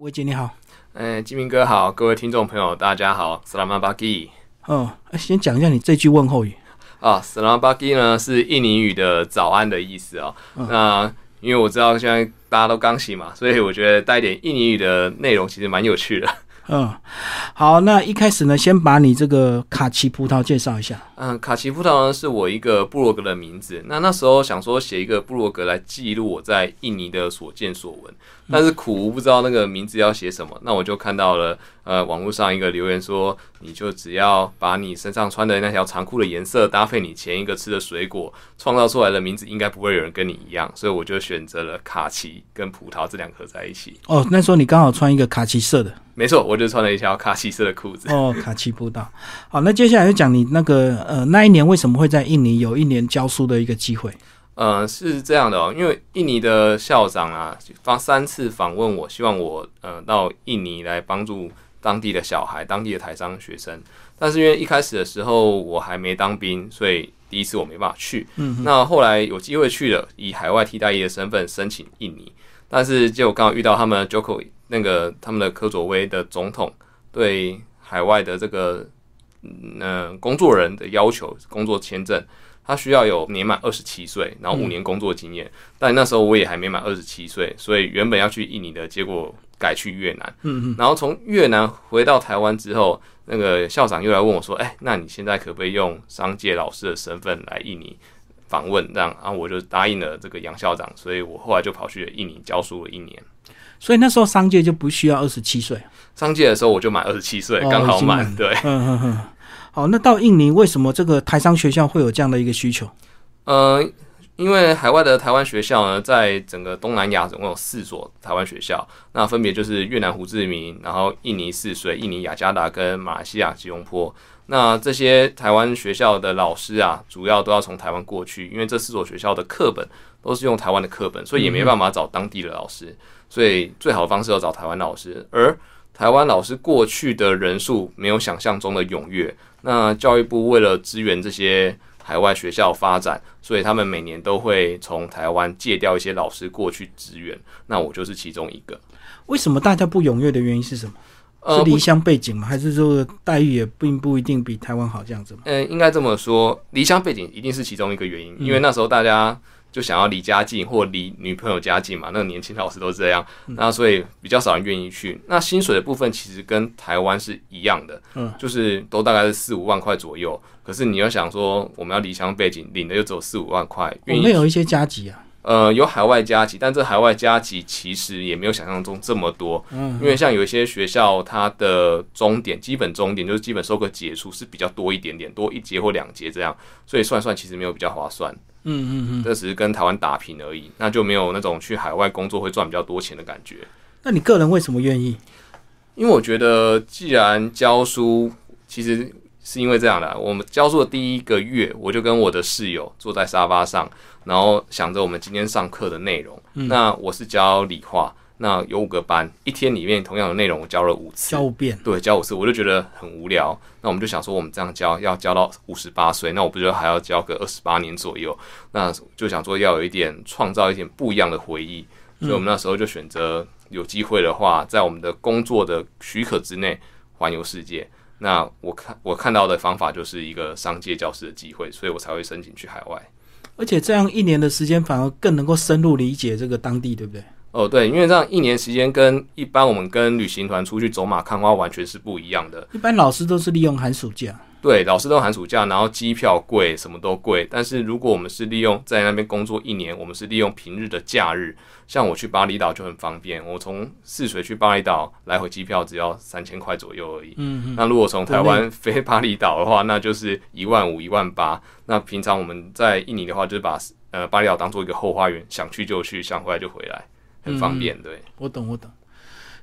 魏姐你好，嗯，金明哥好，各位听众朋友大家好，Selamat pagi。嗯，先讲一下你这句问候语啊，Selamat pagi 呢是印尼语的早安的意思哦。那因为我知道现在大家都刚醒嘛，所以我觉得带点印尼语的内容其实蛮有趣的。嗯，好，那一开始呢，先把你这个卡奇葡萄介绍一下。嗯，卡奇葡萄呢是我一个部落格的名字。那那时候想说写一个部落格来记录我在印尼的所见所闻，但是苦无不知道那个名字要写什么。那我就看到了呃网络上一个留言说，你就只要把你身上穿的那条长裤的颜色搭配你前一个吃的水果，创造出来的名字应该不会有人跟你一样。所以我就选择了卡其跟葡萄这两个合在一起。哦，那时候你刚好穿一个卡其色的。没错，我就穿了一条卡其色的裤子。哦，卡其葡萄。好，那接下来就讲你那个呃那一年为什么会在印尼有一年教书的一个机会？呃，是这样的哦，因为印尼的校长啊，发三次访问我，希望我呃到印尼来帮助当地的小孩、当地的台商学生。但是因为一开始的时候我还没当兵，所以第一次我没办法去。嗯。那后来有机会去了，以海外替代役的身份申请印尼，但是结果刚好遇到他们 Joko。那个他们的科佐威的总统对海外的这个嗯工作人的要求，工作签证他需要有年满二十七岁，然后五年工作经验。但那时候我也还没满二十七岁，所以原本要去印尼的，结果改去越南。嗯嗯。然后从越南回到台湾之后，那个校长又来问我说：“哎，那你现在可不可以用商界老师的身份来印尼访问？”这样，然后我就答应了这个杨校长，所以我后来就跑去印尼教书了一年。所以那时候商界就不需要二十七岁。商界的时候我就满二十七岁，刚好满。对，嗯嗯嗯。好，那到印尼为什么这个台商学校会有这样的一个需求？呃，因为海外的台湾学校呢，在整个东南亚总共有四所台湾学校，那分别就是越南胡志明，然后印尼泗水、印尼雅加达跟马来西亚吉隆坡。那这些台湾学校的老师啊，主要都要从台湾过去，因为这四所学校的课本都是用台湾的课本，所以也没办法找当地的老师。所以最好的方式要找台湾老师，而台湾老师过去的人数没有想象中的踊跃。那教育部为了支援这些海外学校发展，所以他们每年都会从台湾借调一些老师过去支援。那我就是其中一个。为什么大家不踊跃的原因是什么？是离乡背景吗？还是说待遇也并不一定比台湾好这样子吗？嗯，应该这么说，离乡背景一定是其中一个原因，因为那时候大家。就想要离家近或离女朋友家近嘛？那个年轻老师都是这样，那所以比较少人愿意去。那薪水的部分其实跟台湾是一样的，嗯，就是都大概是四五万块左右。可是你要想说，我们要离乡背景，领的又只有四五万块，我们有一些加急啊，呃，有海外加急，但这海外加急其实也没有想象中这么多，嗯，因为像有一些学校，它的终点基本终点就是基本收个结束是比较多一点点，多一节或两节这样，所以算算其实没有比较划算。嗯嗯嗯，这只是跟台湾打平而已，那就没有那种去海外工作会赚比较多钱的感觉。那你个人为什么愿意？因为我觉得，既然教书，其实是因为这样的。我们教书的第一个月，我就跟我的室友坐在沙发上，然后想着我们今天上课的内容。那我是教理化。那有五个班，一天里面同样的内容我教了五次，教五遍，对，教五次，我就觉得很无聊。那我们就想说，我们这样教要教到五十八岁，那我不觉得还要教个二十八年左右？那就想说要有一点创造一点不一样的回忆，所以我们那时候就选择有机会的话，在我们的工作的许可之内环游世界。那我看我看到的方法就是一个商界教师的机会，所以我才会申请去海外。而且这样一年的时间，反而更能够深入理解这个当地，对不对？哦，对，因为这样一年时间跟一般我们跟旅行团出去走马看花完全是不一样的。一般老师都是利用寒暑假，对，老师都寒暑假，然后机票贵，什么都贵。但是如果我们是利用在那边工作一年，我们是利用平日的假日，像我去巴厘岛就很方便，我从泗水去巴厘岛来回机票只要三千块左右而已。嗯嗯。那如果从台湾飞巴厘岛的话，那就是一万五、一万八。那平常我们在印尼的话，就是把呃巴厘岛当做一个后花园，想去就去，想回来就回来。很方便，对，我懂，我懂。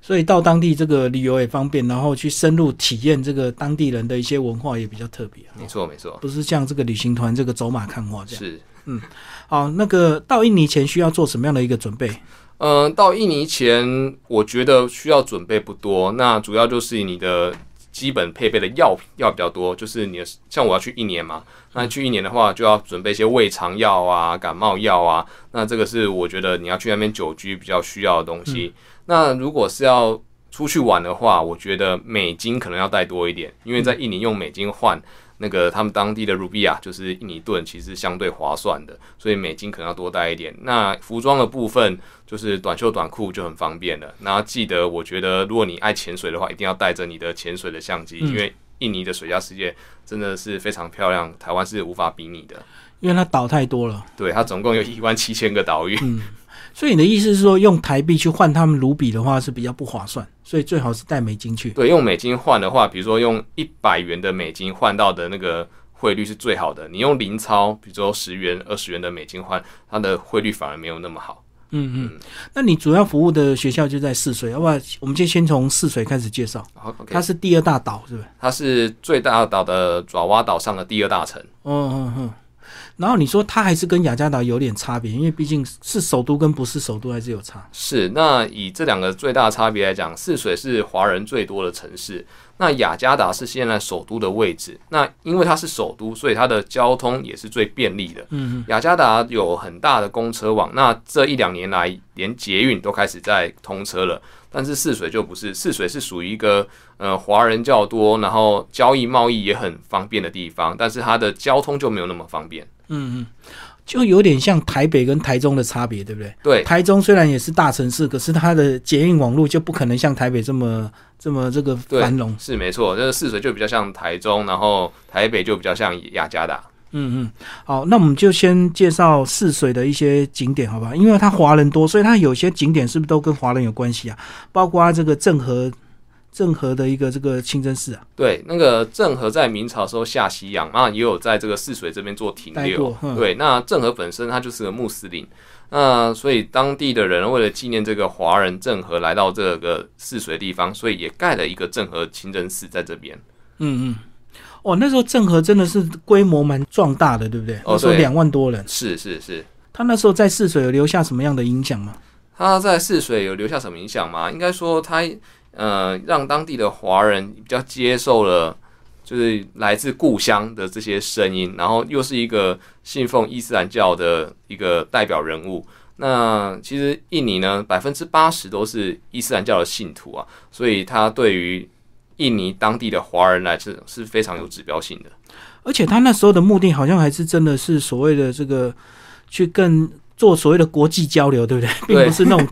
所以到当地这个旅游也方便，然后去深入体验这个当地人的一些文化也比较特别。没错，没错，不是像这个旅行团这个走马看花这样。是，嗯，好，那个到印尼前需要做什么样的一个准备？嗯，到印尼前，我觉得需要准备不多，那主要就是你的。基本配备的药药比较多，就是你的像我要去一年嘛，那去一年的话就要准备一些胃肠药啊、感冒药啊，那这个是我觉得你要去那边久居比较需要的东西。那如果是要出去玩的话，我觉得美金可能要带多一点，因为在印尼用美金换那个他们当地的卢比亚，就是印尼盾，其实相对划算的，所以美金可能要多带一点。那服装的部分就是短袖短裤就很方便了。那记得，我觉得如果你爱潜水的话，一定要带着你的潜水的相机，因为印尼的水下世界真的是非常漂亮，台湾是无法比拟的，因为它岛太多了。对，它总共有一万七千个岛屿。嗯。所以你的意思是说，用台币去换他们卢比的话是比较不划算，所以最好是带美金去。对，用美金换的话，比如说用一百元的美金换到的那个汇率是最好的。你用零钞，比如说十元、二十元的美金换，它的汇率反而没有那么好。嗯嗯。那你主要服务的学校就在泗水，要不要？我们就先从泗水开始介绍。好，它是第二大岛，是不是？它是最大岛的爪哇岛上的第二大城。嗯嗯嗯。然后你说它还是跟雅加达有点差别，因为毕竟是首都跟不是首都还是有差。是，那以这两个最大差别来讲，泗水是华人最多的城市，那雅加达是现在首都的位置。那因为它是首都，所以它的交通也是最便利的。嗯雅加达有很大的公车网，那这一两年来连捷运都开始在通车了。但是泗水就不是，泗水是属于一个呃华人较多，然后交易贸易也很方便的地方，但是它的交通就没有那么方便。嗯嗯，就有点像台北跟台中的差别，对不对？对，台中虽然也是大城市，可是它的捷运网络就不可能像台北这么这么这个繁荣。是没错，这个泗水就比较像台中，然后台北就比较像雅加达。嗯嗯，好，那我们就先介绍泗水的一些景点，好吧？因为它华人多，所以它有些景点是不是都跟华人有关系啊？包括这个郑和。郑和的一个这个清真寺啊，对，那个郑和在明朝时候下西洋啊，也有在这个泗水这边做停留。对，那郑和本身他就是个穆斯林，那所以当地的人为了纪念这个华人郑和来到这个泗水地方，所以也盖了一个郑和清真寺在这边。嗯嗯，哦，那时候郑和真的是规模蛮壮大的，对不对？哦，说两万多人。是是是，他那时候在泗水有留下什么样的影响吗？他在泗水有留下什么影响吗？应该说他。呃，让当地的华人比较接受了，就是来自故乡的这些声音，然后又是一个信奉伊斯兰教的一个代表人物。那其实印尼呢，百分之八十都是伊斯兰教的信徒啊，所以他对于印尼当地的华人来是是非常有指标性的。而且他那时候的目的，好像还是真的是所谓的这个去更。做所谓的国际交流，对不对？并不是那种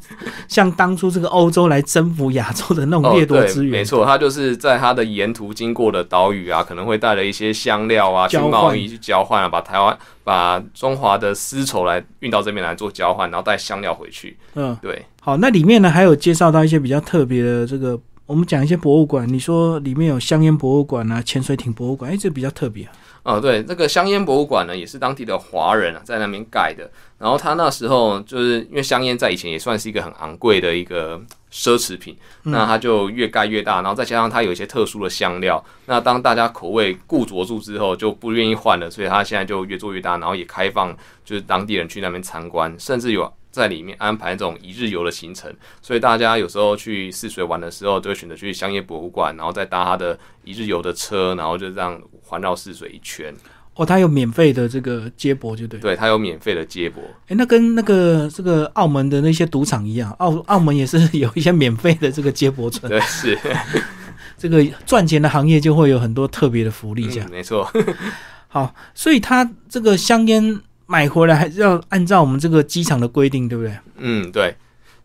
像当初这个欧洲来征服亚洲的那种掠夺资源。没错，他就是在他的沿途经过的岛屿啊，可能会带了一些香料啊，去贸易去交换啊，把台湾、把中华的丝绸来运到这边来做交换，然后带香料回去。嗯，对。好，那里面呢还有介绍到一些比较特别的这个，我们讲一些博物馆。你说里面有香烟博物馆啊，潜水艇博物馆，哎，这比较特别啊。哦，对，那个香烟博物馆呢，也是当地的华人啊在那边盖的。然后他那时候就是因为香烟在以前也算是一个很昂贵的一个奢侈品，那他就越盖越大，然后再加上它有一些特殊的香料，那当大家口味固着住之后，就不愿意换了，所以他现在就越做越大，然后也开放就是当地人去那边参观，甚至有在里面安排这种一日游的行程，所以大家有时候去泗水玩的时候，就会选择去香烟博物馆，然后再搭他的一日游的车，然后就这样环绕泗水一圈。哦，它有免费的这个接驳，就对。对，它有免费的接驳。哎，那跟那个这个澳门的那些赌场一样，澳澳门也是有一些免费的这个接驳车。对，是。这个赚钱的行业就会有很多特别的福利，这样。没错。好，所以他这个香烟买回来还是要按照我们这个机场的规定，对不对？嗯，对。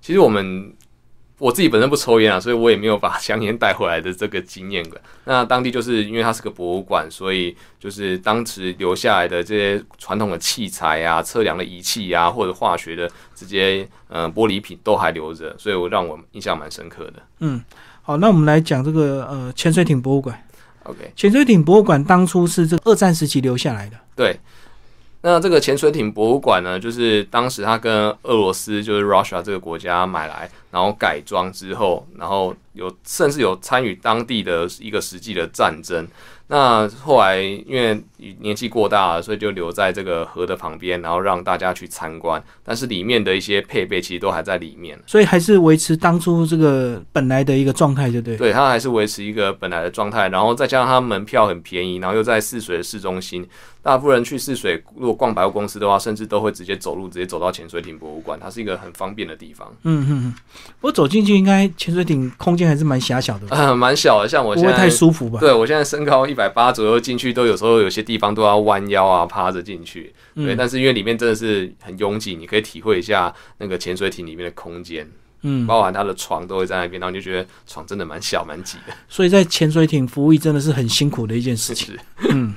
其实我们。我自己本身不抽烟啊，所以我也没有把香烟带回来的这个经验的。那当地就是因为它是个博物馆，所以就是当时留下来的这些传统的器材啊、测量的仪器啊，或者化学的这些呃玻璃品都还留着，所以我让我印象蛮深刻的。嗯，好，那我们来讲这个呃潜水艇博物馆。OK，潜水艇博物馆当初是这二战时期留下来的。对。那这个潜水艇博物馆呢，就是当时他跟俄罗斯，就是 Russia 这个国家买来，然后改装之后，然后有甚至有参与当地的一个实际的战争。那后来因为年纪过大了，所以就留在这个河的旁边，然后让大家去参观。但是里面的一些配备其实都还在里面，所以还是维持当初这个本来的一个状态，对不对。对，它还是维持一个本来的状态，然后再加上它门票很便宜，然后又在泗水的市中心，大部分人去试水如果逛百货公司的话，甚至都会直接走路直接走到潜水艇博物馆，它是一个很方便的地方。嗯嗯。我走进去，应该潜水艇空间还是蛮狭小的，呃，蛮小的。像我现在不会太舒服吧？对我现在身高一百八左右，进去都有时候有些地方都要弯腰啊，趴着进去。对，嗯但是因为里面真的是很拥挤，你可以体会一下那个潜水艇里面的空间，嗯，包含他的床都会在那边，然后你就觉得床真的蛮小蛮挤的。所以在潜水艇服务真的是很辛苦的一件事情。是嗯，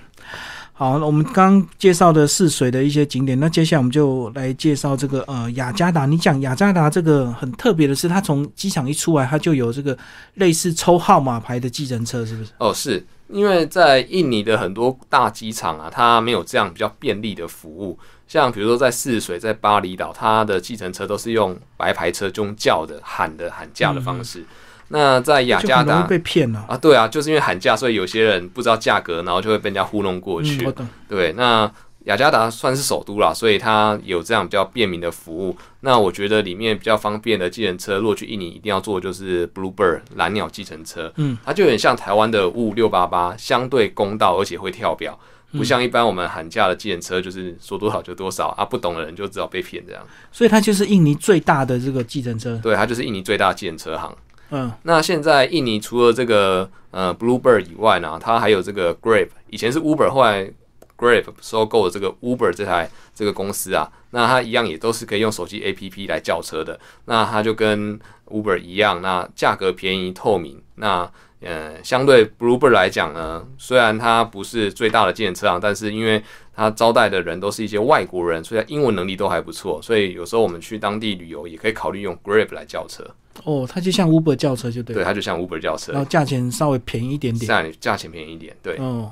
好，我们刚刚介绍的泗水的一些景点，那接下来我们就来介绍这个呃雅加达。你讲雅加达这个很特别的是，它从机场一出来，它就有这个类似抽号码牌的计程车，是不是？哦，是因为在印尼的很多大机场啊，它没有这样比较便利的服务。像比如说在泗水、在巴厘岛，它的计程车都是用白牌车，就用叫的、喊的、喊价的方式。那在雅加达被骗了、啊，对啊，就是因为喊价，所以有些人不知道价格，然后就会被人家糊弄过去。对，那雅加达算是首都啦，所以它有这样比较便民的服务。那我觉得里面比较方便的计程车，如果去印尼一定要坐就是 Bluebird 蓝鸟计程车。嗯，它就有点像台湾的五五六八八，相对公道，而且会跳表。不像一般我们喊价的计程车，就是说多少就多少啊，不懂的人就知道被骗这样。所以它就是印尼最大的这个计程车。对，它就是印尼最大的计程车行。嗯那现在印尼除了这个呃 Bluebird 以外呢，它还有这个 Grab，以前是 Uber，后来 Grab 收购了这个 Uber 这台这个公司啊，那它一样也都是可以用手机 APP 来叫车的。那它就跟 Uber 一样，那价格便宜透明。那呃，相对 Bluebird 来讲呢，虽然它不是最大的计程车行，但是因为它招待的人都是一些外国人，所以它英文能力都还不错。所以有时候我们去当地旅游，也可以考虑用 Grab 来叫车。哦，它就像 Uber 轿车就对对，它就像 Uber 轿车然，后价钱稍微便宜一点点。价价钱便宜一点，对，哦，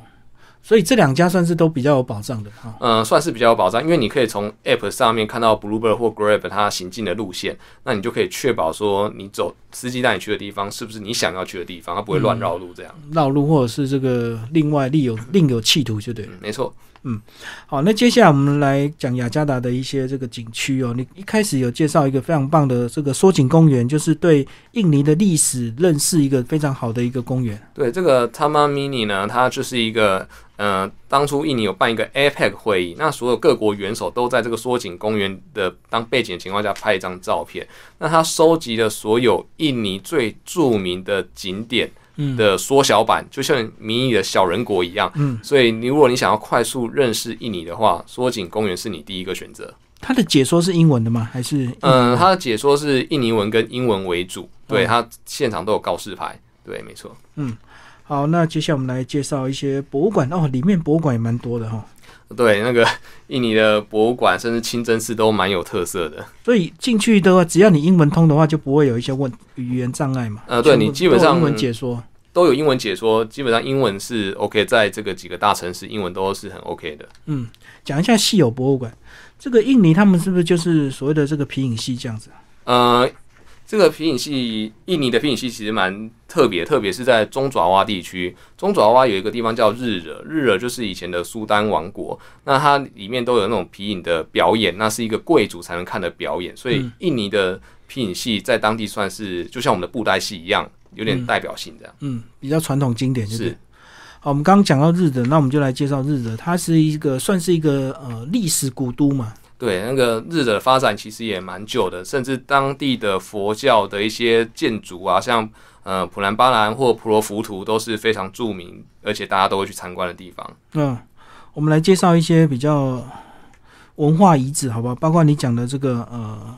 所以这两家算是都比较有保障的哈。嗯、算是比较有保障，因为你可以从 App 上面看到 Bluebird 或 Grab 它行进的路线，那你就可以确保说你走司机带你去的地方是不是你想要去的地方，它不会乱绕路这样。绕路或者是这个另外另有另有企图就对了。嗯，没错。嗯好，那接下来我们来讲雅加达的一些这个景区哦。你一开始有介绍一个非常棒的这个缩景公园，就是对印尼的历史认识一个非常好的一个公园。对这个 Taman Mini 呢，它就是一个，呃，当初印尼有办一个 APEC 会议，那所有各国元首都在这个缩景公园的当背景的情况下拍一张照片。那它收集了所有印尼最著名的景点的缩小版，就像迷你的小人国一样。嗯，所以你如果你想要快速认识印尼的话，缩景公园是你第一个选择。它的解说是英文的吗？还是嗯，它的解说是印尼文跟英文为主，对，哦它现场都有告示牌，对，没错。嗯好，那接下来我们来介绍一些博物馆哦，里面博物馆也蛮多的哈、对，那个印尼的博物馆甚至清真寺都蛮有特色的。所以进去的话，只要你英文通的话，就不会有一些问语言障碍嘛。呃对你基本上英文解说。都有英文解说，基本上英文是 OK，在这个几个大城市，英文都是很 OK 的。嗯，讲一下稀有博物馆，这个印尼他们是不是就是所谓的这个皮影戏这样子？呃，这个皮影戏，印尼的皮影戏其实蛮特别，特别是在中爪哇地区。中爪哇有一个地方叫日惹，日惹就是以前的苏丹王国，那它里面都有那种皮影的表演，那是一个贵族才能看的表演，所以嗯印尼的皮影戏在当地算是就像我们的布袋戏一样，有点代表性这样。嗯，比较传统经典，就是是。好，我们刚刚讲到日惹，那我们就来介绍日惹，它是一个算是一个呃历史古都嘛。对，那个日惹的发展其实也蛮久的，甚至当地的佛教的一些建筑啊，像呃普兰巴兰或普罗浮图都是非常著名，而且大家都会去参观的地方。嗯，我们来介绍一些比较文化遗址，好不好？包括你讲的这个呃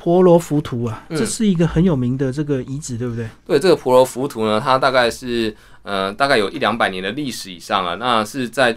婆罗浮屠啊，嗯这是一个很有名的这个遗址，对不对？对，这个婆罗浮屠呢，它大概是呃大概有一两百年的历史以上了，那是在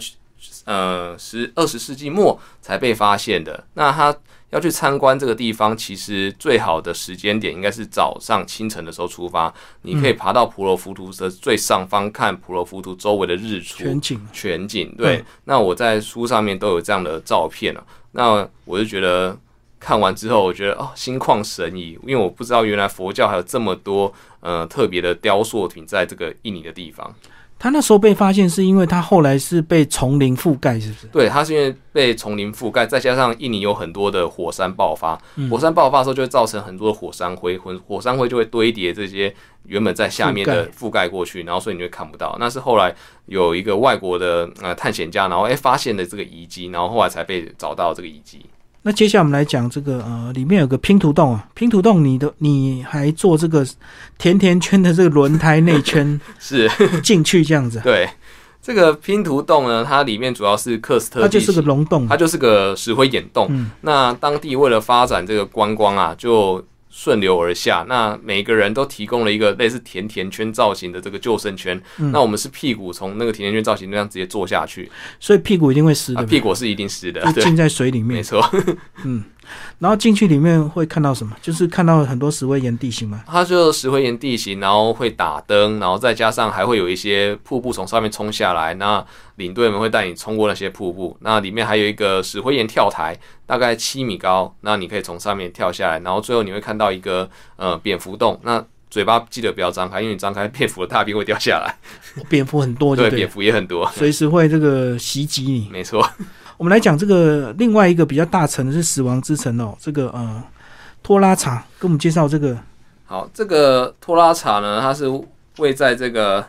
呃十二十世纪末才被发现的。那它要去参观这个地方，其实最好的时间点应该是早上清晨的时候出发，你可以爬到婆罗浮屠的最上方看婆罗浮屠周围的日出。全景。全景。对，嗯那我在书上面都有这样的照片啊。那我就觉得看完之后，我觉得哦，心旷神怡，因为我不知道原来佛教还有这么多呃特别的雕塑品在这个印尼的地方。他那时候被发现是因为他后来是被丛林覆盖，是不是？对，他是因为被丛林覆盖，再加上印尼有很多的火山爆发，嗯火山爆发的时候就会造成很多的火山灰，火火山灰就会堆叠这些原本在下面的覆盖过去，然后所以你会看不到。那是后来有一个外国的呃探险家，然后诶发现了这个遗迹，然后后来才被找到这个遗迹。那接下来我们来讲这个呃，里面有个拼图洞啊，拼图洞你的你还做这个甜甜圈的这个轮胎内圈 是。进去这样子，对。这个拼图洞呢，它里面主要是克斯特，它就是个溶洞，它就是个石灰岩洞。嗯。那当地为了发展这个观光啊，就顺流而下。那每个人都提供了一个类似甜甜圈造型的这个救生圈。嗯那我们是屁股从那个甜甜圈造型那样直接坐下去，所以屁股一定会湿啊，的，屁股是一定湿的，浸在水里面。没错。然后进去里面会看到什么？就是看到很多石灰岩地形嘛。它就石灰岩地形，然后会打灯，然后再加上还会有一些瀑布从上面冲下来。那领队们会带你冲过那些瀑布。那里面还有一个石灰岩跳台，大概七米高，那你可以从上面跳下来。然后最后你会看到一个呃蝙蝠洞，那嘴巴记得不要张开，因为你张开蝙蝠的大便会掉下来。蝙蝠很多对蝙，蝠也很多，随时会这个袭击你。没错。我们来讲这个另外一个比较大城的是死亡之城哦，这个呃托拉查，跟我们介绍这个。好，这个托拉查呢，它是位在这个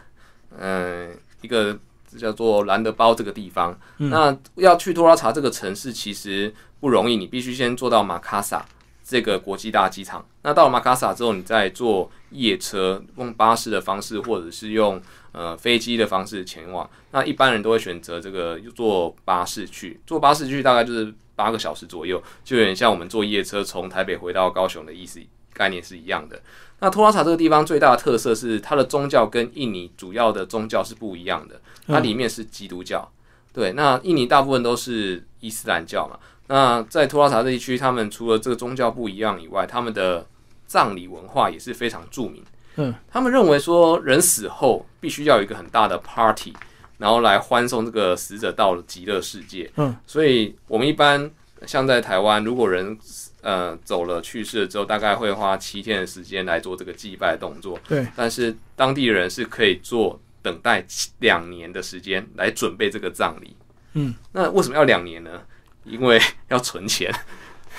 嗯、一个叫做兰德包这个地方。嗯。那要去托拉查这个城市其实不容易，你必须先坐到马卡萨这个国际大机场。那到了马卡萨之后，你再坐夜车，用巴士的方式，或者是用呃飞机的方式前往。那一般人都会选择这个坐巴士去，坐巴士去大概就是八个小时左右，就有点像我们坐夜车从台北回到高雄的意思概念是一样的。那托拉查这个地方最大的特色是它的宗教跟印尼主要的宗教是不一样的，它里面是基督教。对，那印尼大部分都是伊斯兰教嘛。那在托拉查这一区，他们除了这个宗教不一样以外，他们的葬礼文化也是非常著名。嗯，他们认为说人死后必须要有一个很大的 party，然后来欢送这个死者到了极乐世界。嗯，所以我们一般像在台湾，如果人呃走了去世了之后，大概会花七天的时间来做这个祭拜动作。对，但是当地人是可以做等待七两年的时间来准备这个葬礼。嗯，那为什么要两年呢？因为要存钱。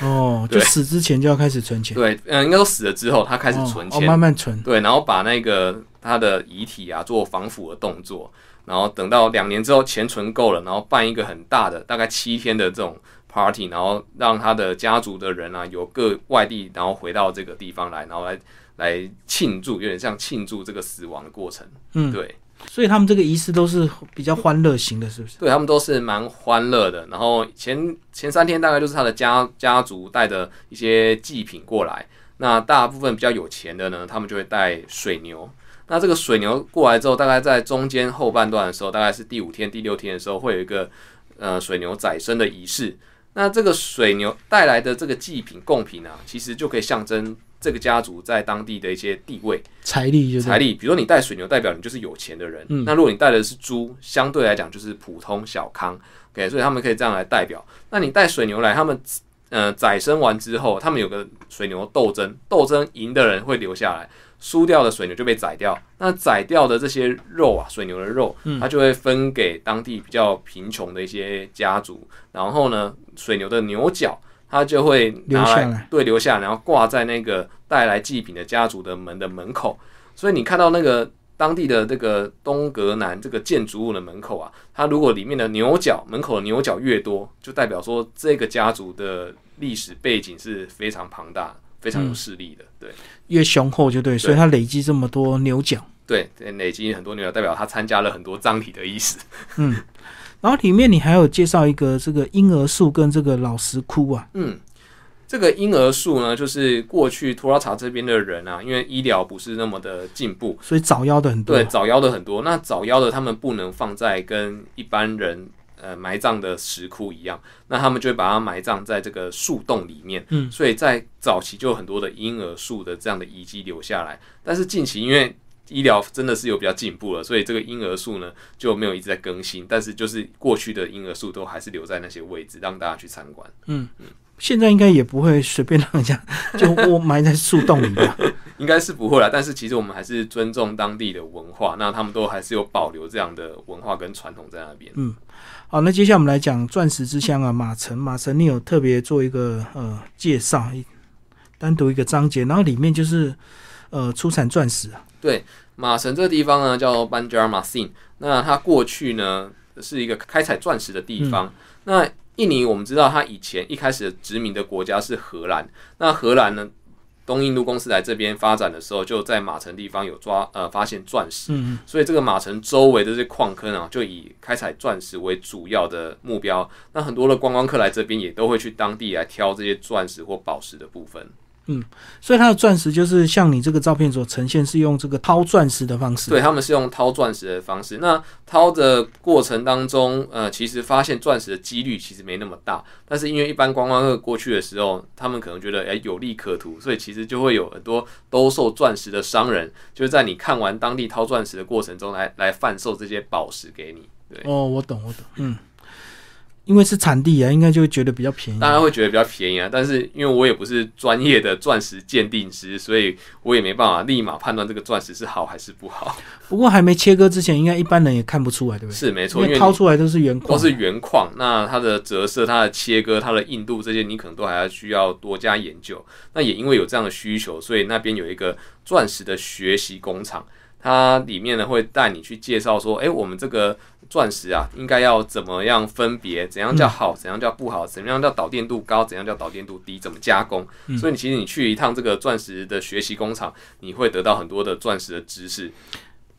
哦，就对死之前就要开始存钱，对，嗯，应该说死了之后，他开始存哦，钱，哦慢慢存。对，然后把那个他的遗体啊做防腐的动作，然后等到两年之后钱存够了，然后办一个很大的大概七天的这种 party，然后让他的家族的人啊有各外地，然后回到这个地方来，然后来来庆祝，有点像庆祝这个死亡的过程。嗯，对，所以他们这个仪式都是比较欢乐型的，是不是？对他们都是蛮欢乐的。然后前前三天大概就是他的家家族带着一些祭品过来，那大部分比较有钱的呢，他们就会带水牛。那这个水牛过来之后，大概在中间后半段的时候，大概是第五天、第六天的时候，会有一个呃水牛宰生的仪式。那这个水牛带来的这个祭品贡品啊，其实就可以象征这个家族在当地的一些地位。财力就是财力，比如说你带水牛，代表你就是有钱的人。嗯那如果你带的是猪，相对来讲就是普通小康。OK，所以他们可以这样来代表。那你带水牛来，他们呃宰生完之后，他们有个水牛斗争，斗争赢的人会留下来，输掉的水牛就被宰掉。那宰掉的这些肉啊，水牛的肉，嗯它就会分给当地比较贫穷的一些家族。然后呢，水牛的牛角。它就会拿留下来对，留下，然后挂在那个带来祭品的家族的门的门口。所以你看到那个当地的这个东格南这个建筑物的门口啊，它如果里面的牛角门口的牛角越多，就代表说这个家族的历史背景是非常庞大、非常有势力的。对越雄厚就对，所以它累积这么多牛角。对，累积很多牛角，代表他参加了很多葬礼的意思。然后里面你还有介绍一个这个婴儿树跟这个老石窟啊，嗯，这个婴儿树呢，就是过去托拉查这边的人啊，因为医疗不是那么的进步，所以早夭的很多。对，早夭的很多。那早夭的他们不能放在跟一般人呃埋葬的石窟一样，那他们就会把它埋葬在这个树洞里面。嗯所以在早期就有很多的婴儿树的这样的遗迹留下来。但是近期因为医疗真的是有比较进步了，所以这个婴儿树呢就没有一直在更新，但是就是过去的婴儿树都还是留在那些位置，让大家去参观。嗯嗯现在应该也不会随便让人家就窝埋在树洞里吧？应该是不会啦，但是其实我们还是尊重当地的文化，那他们都还是有保留这样的文化跟传统在那边。嗯好，那接下来我们来讲钻石之乡啊，马城。马城你有特别做一个呃介绍，一单独一个章节，然后里面就是呃出产钻石啊。对马城这个地方呢叫 Banjar Masin，那它过去呢是一个开采钻石的地方。那印尼我们知道，它以前一开始的殖民的国家是荷兰，那荷兰呢？东印度公司来这边发展的时候，就在马城地方有抓呃发现钻石，嗯所以这个马城周围的这些矿坑啊，就以开采钻石为主要的目标。那很多的观光客来这边，也都会去当地来挑这些钻石或宝石的部分。所以它的钻石就是像你这个照片所呈现，是用这个掏钻石的方式。对，他们是用掏钻石的方式。那掏的过程当中，呃，其实发现钻石的几率其实没那么大。但是因为一般观光客过去的时候，他们可能觉得哎有利可图，所以其实就会有很多兜售钻石的商人，就是在你看完当地掏钻石的过程中来来贩售这些宝石给你。对，哦，我懂，我懂，嗯，因为是产地啊，应该就会觉得比较便宜。当然会觉得比较便宜啊。但是因为我也不是专业的钻石鉴定师，所以我也没办法立马判断这个钻石是好还是不好。不过还没切割之前，应该一般人也看不出来，对不对？是没错，因为掏出来都是原矿，都是原矿，那它的折射、它的切割、它的硬度这些，你可能都还要需要多加研究。那也因为有这样的需求，所以那边有一个钻石的学习工厂，它里面呢会带你去介绍说，诶，我们这个钻石啊，应该要怎么样分别，怎样叫好，怎样叫不好，怎样叫导电度高，怎样叫导电度低，怎么加工。所以你其实你去一趟这个钻石的学习工厂，你会得到很多的钻石的知识。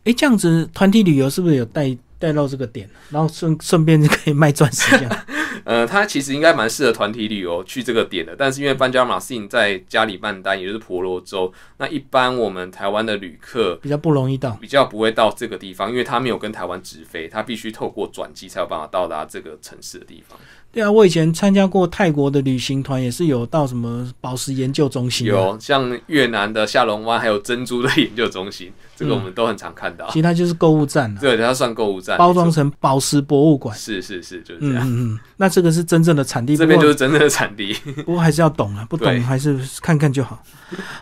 诶，这样子团体旅游是不是有带带到这个点，然后顺顺便就可以卖钻石这样？呃，它其实应该蛮适合团体旅游去这个点的，但是因为班加马斯因在加里曼丹，也就是婆罗洲，那一般我们台湾的旅客比较不容易到。比较不会到这个地方，因为他没有跟台湾直飞，他必须透过转机才有办法到达这个城市的地方。对啊，我以前参加过泰国的旅行团，也是有到什么宝石研究中心、啊，有像越南的下龙湾，还有珍珠的研究中心，这个我们都很常看到。其实它就是购物站啊，对，它算购物站，包装成宝石博物馆。是是是，就是这样。嗯嗯嗯，那这个是真正的产地，这边就是真正的产地。不过还是要懂啊，不懂还是看看就好。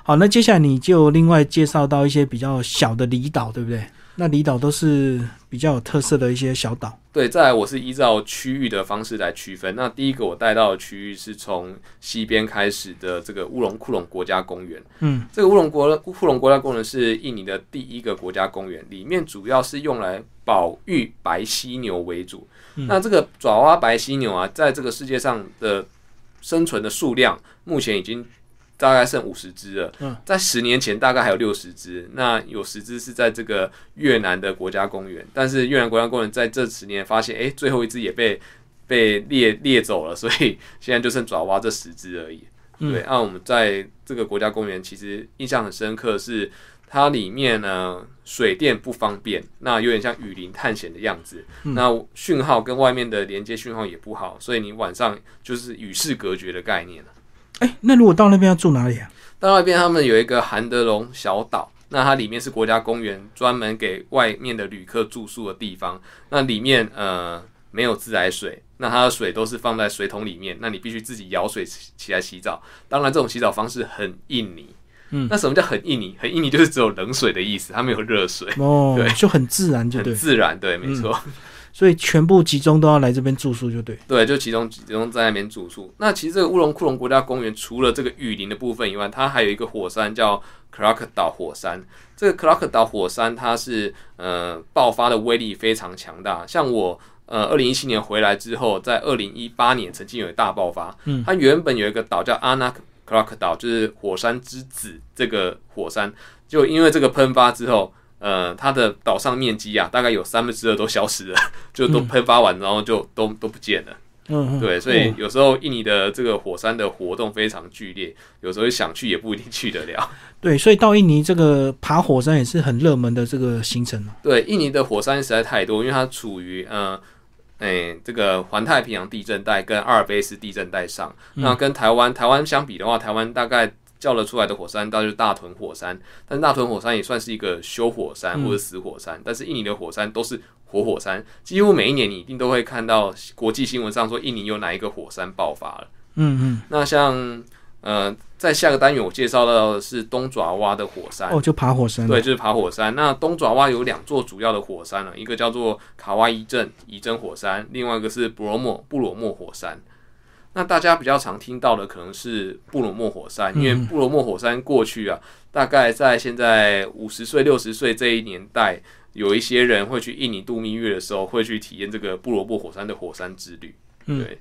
好，那接下来你就另外介绍到一些比较小的离岛，对不对？那离岛都是比较有特色的一些小岛。对，再来我是依照区域的方式来区分。那第一个我带到的区域是从西边开始的这个乌龙库隆国家公园。嗯，这个乌龙国库隆国家公园是印尼的第一个国家公园，里面主要是用来保育白犀牛为主。嗯那这个爪哇白犀牛啊，在这个世界上的生存的数量，目前已经大概剩五十只了。嗯，在十年前大概还有六十只，那有十只是在这个越南的国家公园，但是越南国家公园在这十年发现，哎、最后一只也被被猎猎走了，所以现在就剩爪哇这十只而已。嗯对，那我们在这个国家公园其实印象很深刻是。它里面呢水电不方便，那有点像雨林探险的样子。嗯那讯号跟外面的连接讯号也不好，所以你晚上就是与世隔绝的概念了。哎、那如果到那边要住哪里啊？到那边他们有一个韩德龙小岛，那它里面是国家公园，专门给外面的旅客住宿的地方。那里面呃没有自来水，那它的水都是放在水桶里面，那你必须自己舀水起起来洗澡。当然，这种洗澡方式很印尼。嗯那什么叫很印尼？很印尼就是只有冷水的意思，它没有热水，哦 对，就很自然，就对。很自然。对，没错。所以全部集中都要来这边住宿，就对。对，就集中集中在那边住宿。那其实这个乌龙库隆国家公园除了这个雨林的部分以外，它还有一个火山叫克拉克岛火山。这个克拉克岛火山它是呃爆发的威力非常强大，像我。呃，二零一七年回来之后，在二零一八年曾经有一大爆发。嗯，它原本有一个岛叫阿纳克拉克岛，就是火山之子这个火山，就因为这个喷发之后，呃，它的岛上面积啊，大概有三分之二都消失了，就都喷发完，然后就都都不见了。嗯嗯，对，所以哦有时候印尼的这个火山的活动非常剧烈，有时候想去也不一定去得了。对，所以到印尼这个爬火山也是很热门的这个行程哦。对，印尼的火山实在太多，因为它处于呃，诶、这个环太平洋地震带跟阿尔卑斯地震带上。那跟台湾台湾相比的话，台湾大概叫得出来的火山，大概就是大屯火山。但是大屯火山也算是一个休火山或者死火山，但是印尼的火山都是活火山，几乎每一年你一定都会看到国际新闻上说印尼有哪一个火山爆发了。嗯嗯，那像呃，在下个单元我介绍到的是东爪哇的火山。哦，就爬火山。对，，就是爬火山。那东爪哇有两座主要的火山了，一个叫做卡哇伊镇伊真火山，另外一个是布罗莫布罗莫火山。那大家比较常听到的可能是布罗莫火山，因为布罗莫火山过去啊，大概在现在五十岁、六十岁这一年代，有一些人会去印尼度蜜月的时候，会去体验这个布罗莫火山的火山之旅。嗯对。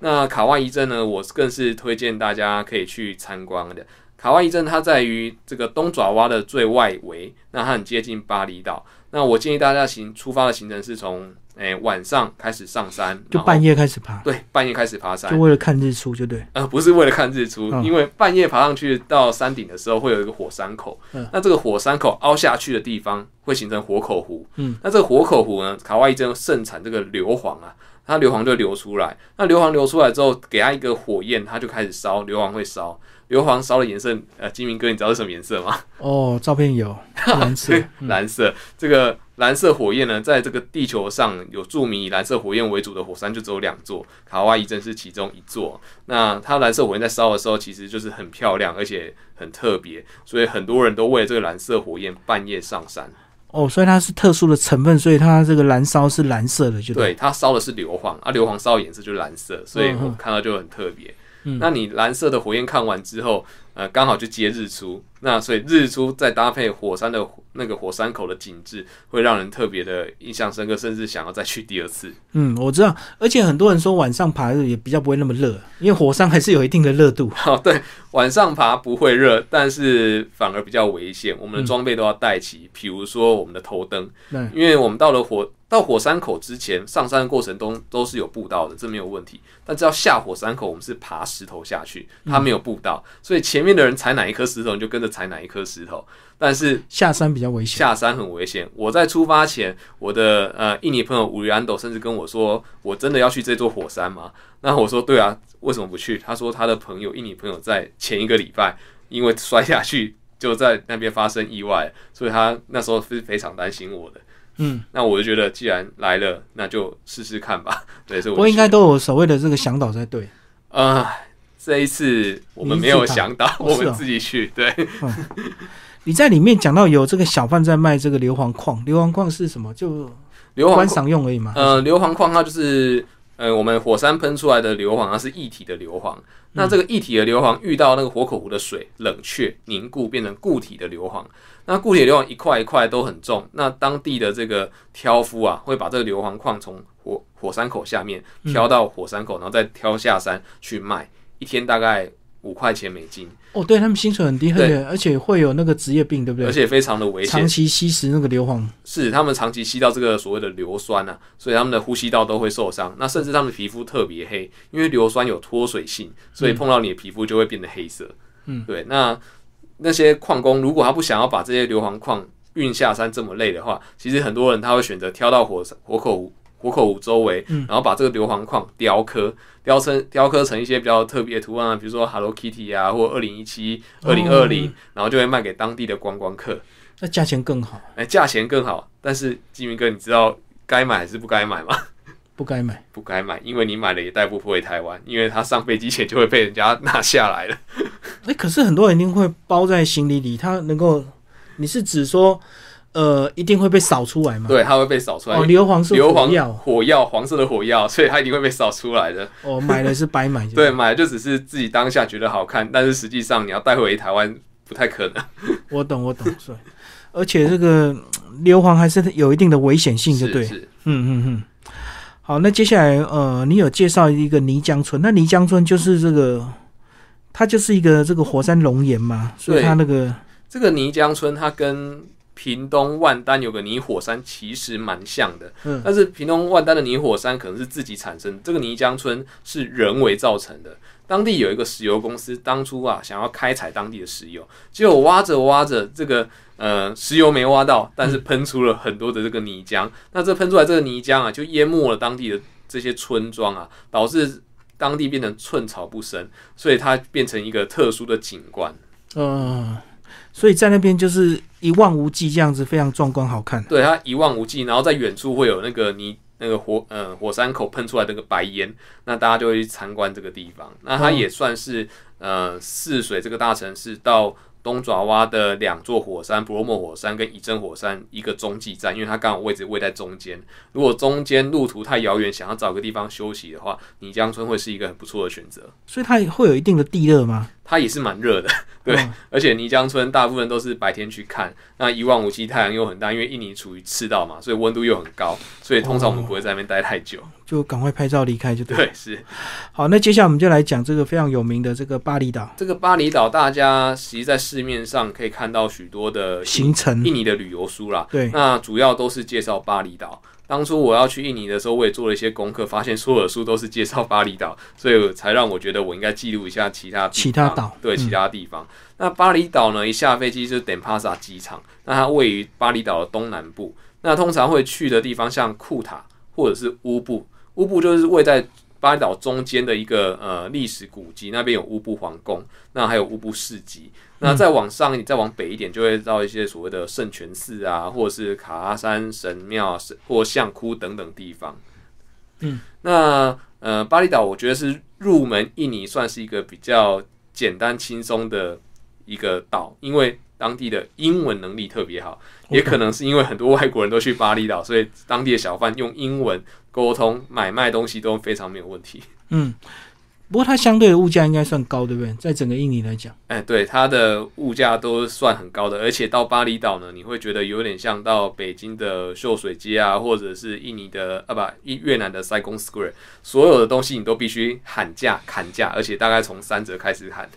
那卡哇伊镇呢，我更是推荐大家可以去参观的。卡哇伊镇它在于这个东爪哇的最外围，那它很接近巴厘岛。那我建议大家行出发的行程是从诶、晚上开始上山，就半夜开始爬，对半夜开始爬山就，为了看日出，就对。呃，不是为了看日出，嗯因为半夜爬上去到山顶的时候，会有一个火山口。嗯那这个火山口凹下去的地方会形成火口湖。嗯，那这个火口湖呢，卡哇伊镇盛产这个硫磺啊，它硫磺就流出来。那硫磺流出来之后，给它一个火焰，它就开始烧，硫磺会烧。硫磺烧的颜色，呃，金明哥，你知道是什么颜色吗？哦，照片有蓝色，蓝色。这个蓝色火焰呢，在这个地球上有著名以蓝色火焰为主的火山就只有两座，卡哇伊镇是其中一座。那它蓝色火焰在烧的时候，其实就是很漂亮，而且很特别，所以很多人都为了这个蓝色火焰半夜上山。哦，所以它是特殊的成分，所以它这个燃烧是蓝色的，就对，它烧的是硫磺，啊，硫磺烧的颜色就是蓝色，所以我看到就很特别。嗯那你蓝色的火焰看完之后，呃，刚好就接日出，那所以日出再搭配火山的那个火山口的景致，会让人特别的印象深刻，甚至想要再去第二次。嗯，我知道，而且很多人说晚上爬也比较不会那么热，因为火山还是有一定的热度。哦，对，晚上爬不会热，但是反而比较危险。我们的装备都要带齐，比如说我们的头灯，因为我们到了火到火山口之前，上山的过程中都是有步道的，这没有问题。但是要下火山口，我们是爬石头下去，它没有步道，所以前面的人踩哪一颗石头，你就跟着踩哪一颗石头。但是下山比较危险。下山很危险。我在出发前，我的呃印尼朋友乌里安斗甚至跟我说：“我真的要去这座火山吗？”那我说：“对啊，为什么不去？”他说他的朋友印尼朋友在前一个礼拜因为摔下去就在那边发生意外，所以他那时候是非常担心我的。嗯，那我就觉得既然来了，那就试试看吧。对，所以不过应我就去该都有所谓的这个向导才对。呃，这一次我们没有想到，你自己爬我们自己去。对，你在里面讲到有这个小贩在卖这个硫磺矿，硫磺矿是什么？就观硫磺矿赏用而已嘛。呃，硫磺矿它就是呃我们火山喷出来的硫磺，它是液体的硫磺。那这个液体的硫磺遇到那个火口湖的水冷却凝固，变成固体的硫磺。那固体硫磺一块一块都很重，那当地的这个挑夫啊，会把这个硫磺矿从火火山口下面挑到火山口，然后再挑下山去卖，一天大概五块钱美金，哦，对他们薪水很低，而对且而且会有那个职业病，对不对？而且非常的危险长。期吸食那个硫磺。是他们长期吸到这个所谓的硫酸啊，所以他们的呼吸道都会受伤。那甚至他们的皮肤特别黑，因为硫酸有脱水性，所以碰到你的皮肤就会变得黑色。嗯，对。那那些矿工如果他不想要把这些硫磺矿运下山这么累的话，其实很多人他会选择挑到火火口湖火口湖周围，然后把这个硫磺矿雕刻，雕成雕刻成一些比较特别的图案啊，比如说 Hello Kitty 啊，或二零一七、二零二零，然后就会卖给当地的观光客。那价钱更好，哎，价钱更好，但是金明哥，你知道该买还是不该买吗？不该买。不该买，因为你买了也带不回台湾，因为它上飞机前就会被人家拿下来了。哎，可是很多人一定会包在行李里，它能够，你是指说，呃，一定会被扫出来吗？对，它会被扫出来。哦，硫磺是硫磺火药，火药，黄色的火药，所以它一定会被扫出来的。哦，买了是白买，对，，买了就只是自己当下觉得好看，但是实际上你要带回台湾不太可能。我 懂我懂，所以。而且这个嗯硫磺还是有一定的危险性，就对，是是，嗯嗯嗯。好，那接下来呃，你有介绍一个泥浆村，那泥浆村就是这个，它就是一个这个火山熔岩嘛，所以它那个这个泥浆村它跟屏东万丹有个泥火山其实蛮像的，嗯但是屏东万丹的泥火山可能是自己产生，这个泥浆村是人为造成的。当地有一个石油公司，当初啊想要开采当地的石油，结果挖着挖着，这个呃石油没挖到，但是喷出了很多的这个泥浆。那这喷出来这个泥浆啊，就淹没了当地的这些村庄啊，导致当地变成寸草不生，所以它变成一个特殊的景观。呃，所以在那边就是一望无际这样子，非常壮观好看。对，它一望无际，然后在远处会有那个泥那个火呃火山口喷出来那个白烟，那大家就会去参观这个地方。那它哦也算是、呃泗水这个大城市到东爪哇的两座火山——布罗莫火山跟乙真火山一个中继站，因为它刚好位置位在中间。如果中间路途太遥远，想要找个地方休息的话，泥浆村会是一个很不错的选择。所以它会有一定的地热吗？它也是蛮热的，对。而且泥浆村大部分都是白天去看，那一望无际，太阳又很大，因为印尼处于赤道嘛，所以温度又很高，所以通常我们不会在那边待太久，就赶快拍照离开就对。对，是。好，那接下来我们就来讲这个非常有名的这个巴厘岛。这个巴厘岛，大家其实在市面上可以看到许多的行程，印尼的旅游书啦。对，那主要都是介绍巴厘岛。当初我要去印尼的时候，我也做了一些功课，发现所有的书都是介绍巴厘岛，所以才让我觉得我应该记录一下其他其他岛，对其他地方。那巴厘岛呢？一下飞机就是 Denpasar 机场，那它位于巴厘岛的东南部。那通常会去的地方像库塔或者是乌布，乌布就是位在。巴厘岛中间的一个呃历史古迹，那边有乌布皇宫，那还有乌布市集。那再往上，你再往北一点，就会到一些所谓的圣泉寺啊，或者是卡阿山神庙、或象窟等等地方。嗯，那呃巴厘岛，我觉得是入门印尼算是一个比较简单轻松的一个岛，因为当地的英文能力特别好，也可能是因为很多外国人都去巴厘岛，所以当地的小贩用英文。沟通买卖东西都非常没有问题。嗯，不过它相对的物价应该算高，对不对？在整个印尼来讲，哎，对，它的物价都算很高的。而且到巴厘岛呢，你会觉得有点像到北京的秀水街啊，或者是印尼的啊，不，越南的 Saigon Square，所有的东西你都必须喊价砍价，而且大概从三折开始喊。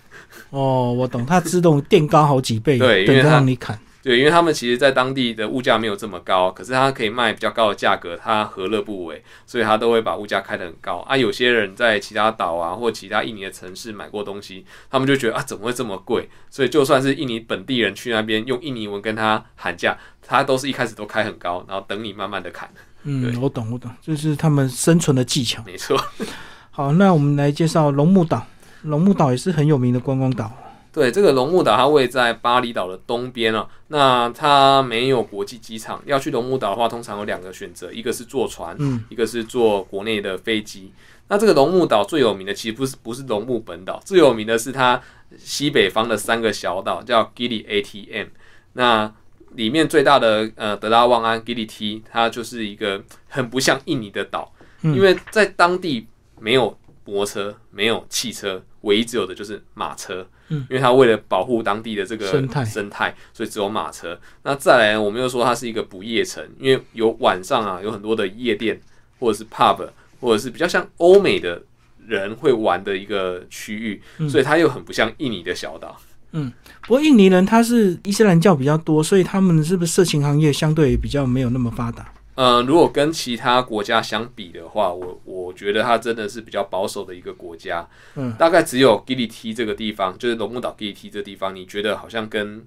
哦，我懂，它自动垫高好几倍，对，等着让你砍。对，因为他们其实，在当地的物价没有这么高，可是他可以卖比较高的价格，他何乐不为？所以他都会把物价开得很高啊。有些人在其他岛啊，或其他印尼的城市买过东西，他们就觉得啊，怎么会这么贵？所以就算是印尼本地人去那边用印尼文跟他喊价，他都是一开始都开很高，然后等你慢慢的砍。嗯，我懂，我懂，这是他们生存的技巧。没错。好，那我们来介绍龙目岛。龙目岛也是很有名的观光岛。对，这个龙目岛它位在巴厘岛的东边啊，那它没有国际机场。要去龙目岛的话，通常有两个选择，一个是坐船，嗯，一个是坐国内的飞机。那这个龙目岛最有名的其实不是不是龙目本岛，最有名的是它西北方的三个小岛，叫 Gili ATM。那里面最大的呃德拉旺安 Gili T，它就是一个很不像印尼的岛，因为在当地没有摩托车，没有汽车，唯一只有的就是马车。嗯因为它为了保护当地的这个生态，生态，所以只有马车。那再来，我们又说它是一个不夜城，因为有晚上啊，有很多的夜店，或者是 pub，或者是比较像欧美的人会玩的一个区域，所以它又很不像印尼的小岛。嗯，不过印尼人他是伊斯兰教比较多，所以他们是不是色情行业相对比较没有那么发达？呃，如果跟其他国家相比的话，我我觉得它真的是比较保守的一个国家。嗯，大概只有 Gili T 这个地方，就是龙目岛 Gili T 这地方，你觉得好像跟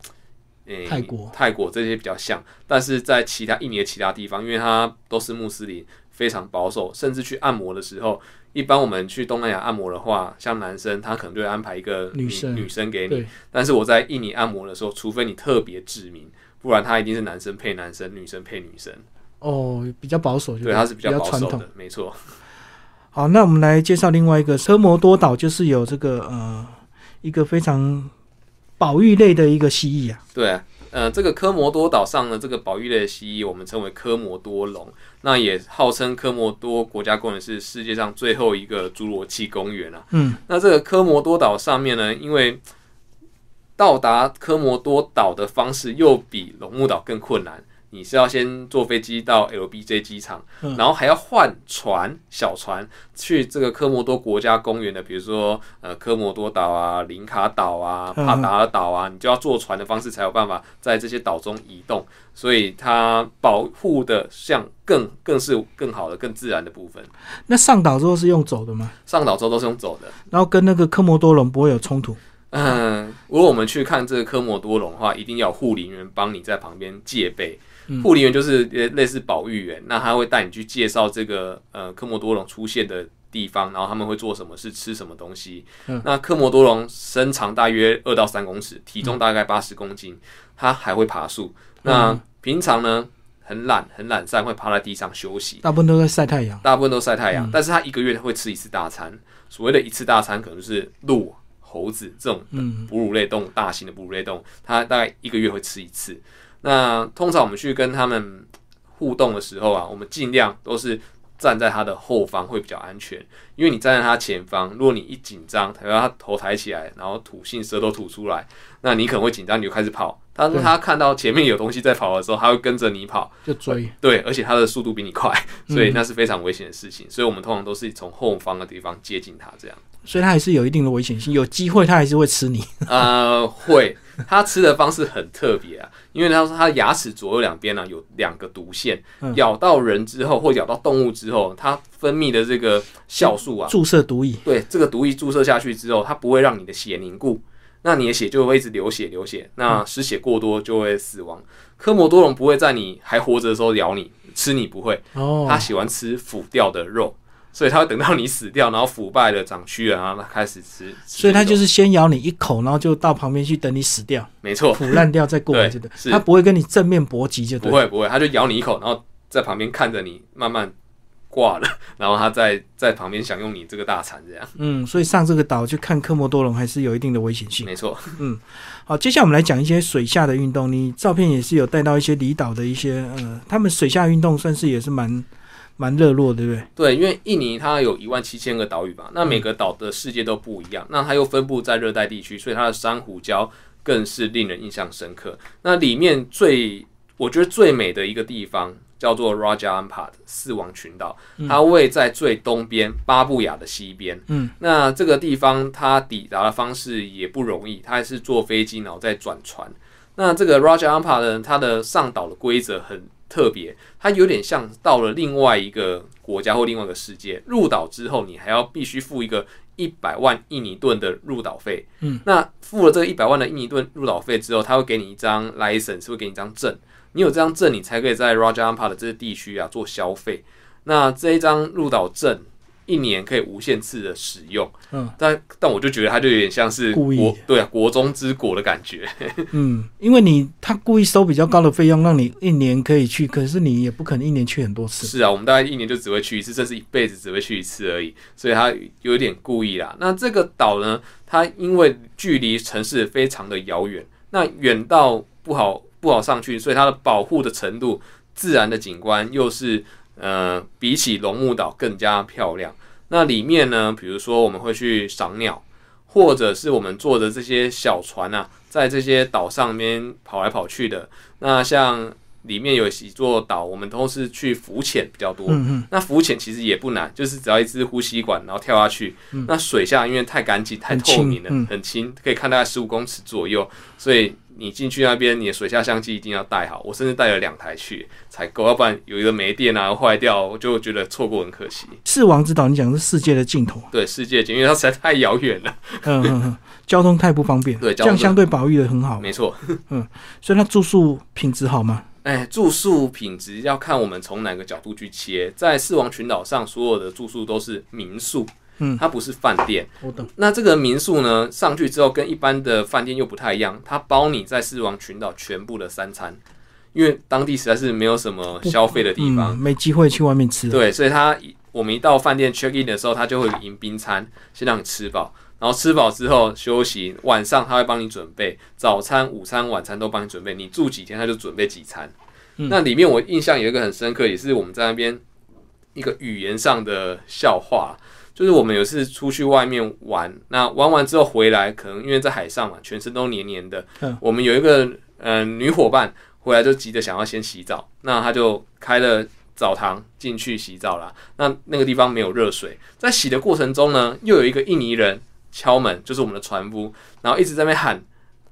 诶泰国、泰国这些比较像，但是在其他印尼的其他地方，因为它都是穆斯林，非常保守，甚至去按摩的时候，一般我们去东南亚按摩的话，像男生他可能就会安排一个女生女生给你，但是我在印尼按摩的时候，除非你特别指名，不然他一定是男生配男生，女生配女生。哦，比较保守，对，它是比较传统的，没错。好，那我们来介绍另外一个科摩多岛，就是有这个呃一个非常保育类的一个蜥蜴啊。对，呃，这个科摩多岛上的这个保育类的蜥蜴，我们称为科摩多龙，那也号称科摩多国家公园是世界上最后一个侏罗纪公园啊。嗯，那这个科摩多岛上面呢，因为到达科摩多岛的方式又比龙目岛更困难。你是要先坐飞机到 LBJ 机场，然后还要换船小船去这个科莫多国家公园的，比如说呃科莫多岛啊、林卡岛啊、帕达尔岛啊，你就要坐船的方式才有办法在这些岛中移动，所以它保护的像更更是更好的、更自然的部分。那上岛之后是用走的吗？上岛之后都是用走的，然后跟那个科莫多龙不会有冲突。嗯，如果我们去看这个科莫多龙的话，一定要护林员帮你在旁边戒备。护林员就是类似保育员，那他会带你去介绍这个呃科莫多龙出现的地方，然后他们会做什么事、吃什么东西。那科莫多龙身长大约二到三公尺，体重大概八十公斤，它还会爬树。那平常呢很懒、很懒散，会趴在地上休息。大部分都在晒太阳，大部分都晒太阳。但是它一个月会吃一次大餐，所谓的一次大餐可能是鹿。猴子这种嗯哺乳类动物，大型的哺乳类动物，它大概一个月会吃一次。那通常我们去跟他们互动的时候啊，我们尽量都是站在他的后方会比较安全，因为你站在他前方，如果你一紧张，抬到它头抬起来，然后吐信舌头吐出来，那你可能会紧张，你就开始跑。当对它看到前面有东西在跑的时候，他会跟着你跑，就追，对，而且他的速度比你快，所以嗯那是非常危险的事情。所以我们通常都是从后方的地方接近他，这样。所以它还是有一定的危险性，有机会它还是会吃你。呃，会，它吃的方式很特别啊，因为它说它的牙齿左右两边呢、有两个毒腺，嗯咬到人之后或咬到动物之后，它分泌的这个酵素啊，注射毒液，对这个毒液注射下去之后，它不会让你的血凝固，那你的血就会一直流血流血，那失血过多就会死亡。科摩多龙不会在你还活着的时候咬你吃你不会，哦，它喜欢吃腐掉的肉。所以它会等到你死掉，然后腐败了、长蛆了，然后它开始吃。吃所以它就是先咬你一口，然后就到旁边去等你死掉、没错，腐烂掉再过来，对就对。是它不会跟你正面搏击，就对。不会不会，它就咬你一口，然后在旁边看着你慢慢挂了，然后它在在旁边享用你这个大餐，这样嗯，所以上这个岛去看科莫多龙还是有一定的危险性。没错。嗯好，接下来我们来讲一些水下的运动。你照片也是有带到一些离岛的一些呃，他们水下运动算是也是蛮蛮热络，对不对？对，因为印尼它有一万七千个岛屿吧，那每个岛的世界都不一样，那它又分布在热带地区，所以它的珊瑚礁更是令人印象深刻。那里面最我觉得最美的一个地方叫做 Raja Ampat 四王群岛，它位在最东边巴布亚的西边。嗯，那这个地方它抵达的方式也不容易，它还是坐飞机然后再转船。那这个 Raja Ampat 呢，它的上岛的规则很特别，它有点像到了另外一个国家或另外一个世界。入岛之后，你还要必须付一个一百万印尼盾的入岛费。嗯，那付了这个一百万的印尼盾入岛费之后，他会给你一张 license，会给你一张证。你有这张证，你才可以在 Raja Ampat 的这些地区啊做消费。那这一张入岛证一年可以无限次的使用。嗯，但但我就觉得它就有点像是故意国对啊国中之国的感觉。嗯，因为你他故意收比较高的费用，让你一年可以去，可是你也不可能一年去很多次。是啊，我们大概一年就只会去一次，甚至一辈子只会去一次而已，所以它有点故意啦。那这个岛呢，它因为距离城市非常的遥远，那远到不好不好上去，所以它的保护的程度、自然的景观又是呃比起龙目岛更加漂亮。那里面呢，比如说我们会去赏鸟，或者是我们坐着这些小船啊，在这些岛上面跑来跑去的。那像里面有几座岛，我们都是去浮潜比较多。嗯嗯，那浮潜其实也不难，就是只要一支呼吸管，然后跳下去。那水下因为太干净、太透明了，很轻，可以看大概十五公尺左右，所以你进去那边，你的水下相机一定要带好。我甚至带了两台去才够，要不然有一个没电啊坏掉，我就觉得错过很可惜。四王之岛，你讲的是世界的尽头，对世界间，因为它实在太遥远了。嗯嗯嗯，交通太不方便，这样对交通相对保育的很好，没错，所以它住宿品质好吗？哎，住宿品质要看我们从哪个角度去切。在四王群岛上，所有的住宿都是民宿，嗯。它不是饭店。我懂，那这个民宿呢，上去之后跟一般的饭店又不太一样，它包你在四王群岛全部的三餐，因为当地实在是没有什么消费的地方，嗯，没机会去外面吃，，对，所以它我们一到饭店 check in 的时候，它就会迎宾餐，先让你吃饱，然后吃饱之后休息，晚上他会帮你准备早餐、午餐、晚餐都帮你准备，你住几天他就准备几餐。嗯。那里面我印象有一个很深刻，也是我们在那边一个语言上的笑话，就是我们有次出去外面玩，那玩完之后回来，可能因为在海上嘛，全身都黏黏的，嗯我们有一个呃女伙伴回来就急着想要先洗澡，那她就开了。澡堂进去洗澡啦，那那个地方没有热水，在洗的过程中呢，又有一个印尼人敲门，就是我们的船夫，然后一直在那边喊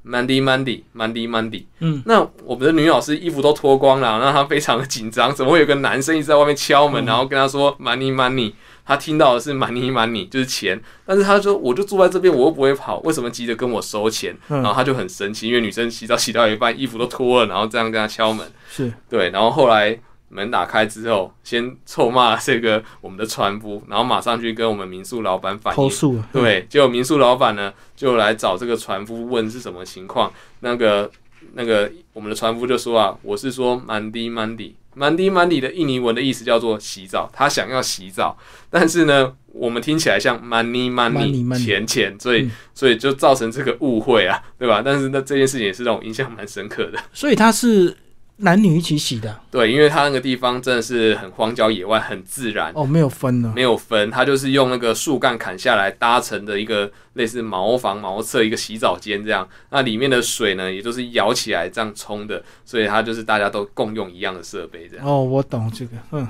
Mandy Mandy Mandy Mandy。嗯，那我们的女老师衣服都脱光了，让她非常的紧张，怎么会有个男生一直在外面敲门，然后跟她说 Money Money？她听到的是 Money Money，就是钱，但是他说我就住在这边，我又不会跑，为什么急着跟我收钱？嗯然后他就很生气，因为女生洗澡洗到一半，衣服都脱了，然后这样跟他敲门。是，对，然后后来门打开之后，先臭骂这个我们的船夫，然后马上去跟我们民宿老板反映。投诉，对，结果民宿老板呢就来找这个船夫问是什么情况。那个那个我们的船夫就说啊，我是说 Mandy Mandy。Mandy Mandy 的印尼文的意思叫做洗澡，他想要洗澡，但是呢，我们听起来像 money Money，money 钱钱，所以、嗯所以就造成这个误会啊，对吧？但是那这件事情也是让我印象蛮深刻的。所以他是男女一起洗的对，因为它那个地方真的是很荒郊野外，很自然，哦，没有分呢。没有分，它就是用那个树干砍下来搭成的一个类似茅房、茅厕一个洗澡间这样。那里面的水呢，也就是舀起来这样冲的，所以它就是大家都共用一样的设备这样。哦，我懂这个，嗯，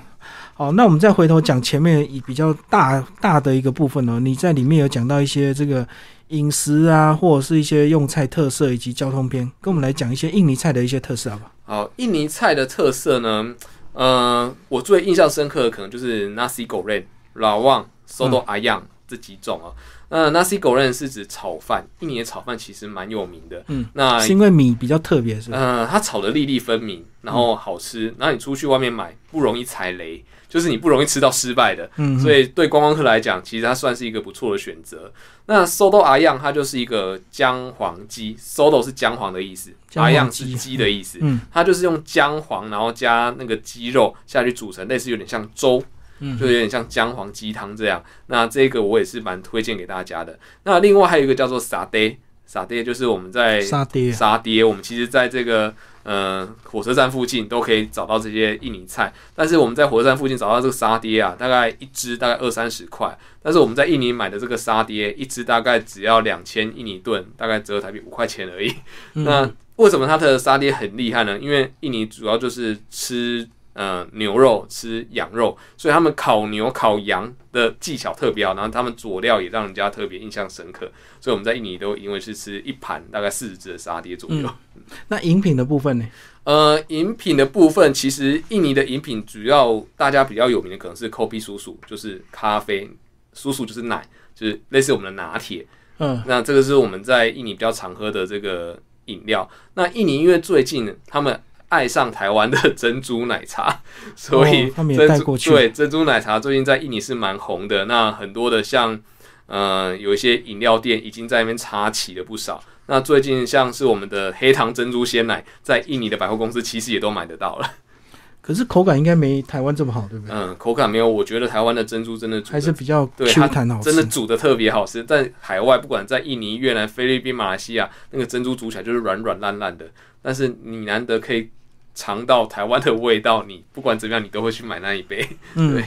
好，那我们再回头讲前面以比较大大的一个部分哦，你在里面有讲到一些这个饮食啊，或者是一些用菜特色以及交通篇，跟我们来讲一些印尼菜的一些特色好不？好，印尼菜的特色呢，呃，我最印象深刻的可能就是 nasi goreng、老旺、soto ayam 这几种啊。那 nasi goreng 是指炒饭，印尼的炒饭其实蛮有名的。嗯，那是因为米比较特别是吧？呃，它炒的粒粒分明，然后好吃，然后你出去外面买不容易踩雷，就是你不容易吃到失败的。嗯，所以对观光客来讲，其实它算是一个不错的选择。那 soto 阿样它就是一个姜黄鸡，soto 是姜黄的意思，姜黄阿样鸡是鸡的意思。嗯它就是用姜黄，然后加那个鸡肉下去煮成，类似有点像粥，嗯就有点像姜黄鸡汤这样。那这个我也是蛮推荐给大家的。那另外还有一个叫做沙爹，沙爹就是我们在沙爹啊，沙爹，我们其实在这个呃火车站附近都可以找到这些印尼菜，但是我们在火车站附近找到这个沙爹啊，大概一只大概二三十块，但是我们在印尼买的这个沙爹一只大概只要两千印尼盾，大概折合台币五块钱而已。嗯那为什么它的沙爹很厉害呢？因为印尼主要就是吃呃牛肉、吃羊肉，所以他们烤牛、烤羊的技巧特别好，然后他们佐料也让人家特别印象深刻。所以我们在印尼都因为是吃一盘大概四十只的沙爹左右。那饮品的部分呢？呃，饮品的部分，其实印尼的饮品主要大家比较有名的可能是 kopi 叔叔，就是咖啡，叔叔就是奶，就是类似我们的拿铁。嗯，那这个是我们在印尼比较常喝的这个饮料。那印尼因为最近他们爱上台湾的珍珠奶茶，所以珍珠带过去对珍珠奶茶最近在印尼是蛮红的。那很多的像呃有一些饮料店已经在那边插旗了不少。那最近像是我们的黑糖珍珠鲜奶，在印尼的百货公司其实也都买得到了。可是口感应该没台湾这么好，对不对？嗯，口感没有，我觉得台湾的珍珠真的还是比较对它真的煮的特别好吃，在海外不管在印尼、越南、菲律宾、马来西亚，那个珍珠煮起来就是软软烂烂的。但是你难得可以尝到台湾的味道，你不管怎么样，你都会去买那一杯。嗯对，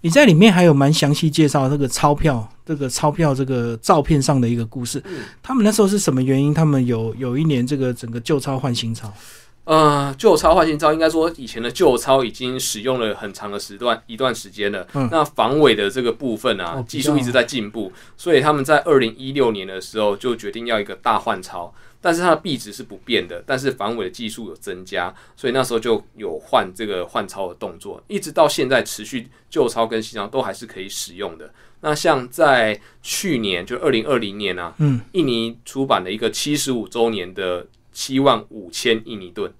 你在里面还有蛮详细介绍这个钞票，这个钞票这个照片上的一个故事。嗯他们那时候是什么原因？他们有有一年这个整个旧钞换新钞，呃，旧钞换新钞，应该说以前的旧钞已经使用了很长的时段一段时间了。嗯。那防伪的这个部分啊哦，技术一直在进步，所以他们在二零一六年的时候就决定要一个大换钞，但是它的币值是不变的，但是防伪的技术有增加，所以那时候就有换这个换钞的动作，一直到现在持续旧钞跟新钞都还是可以使用的。那像在去年就二零二零年啊，嗯，印尼出版了一个七十五周年的七万五千印尼盾，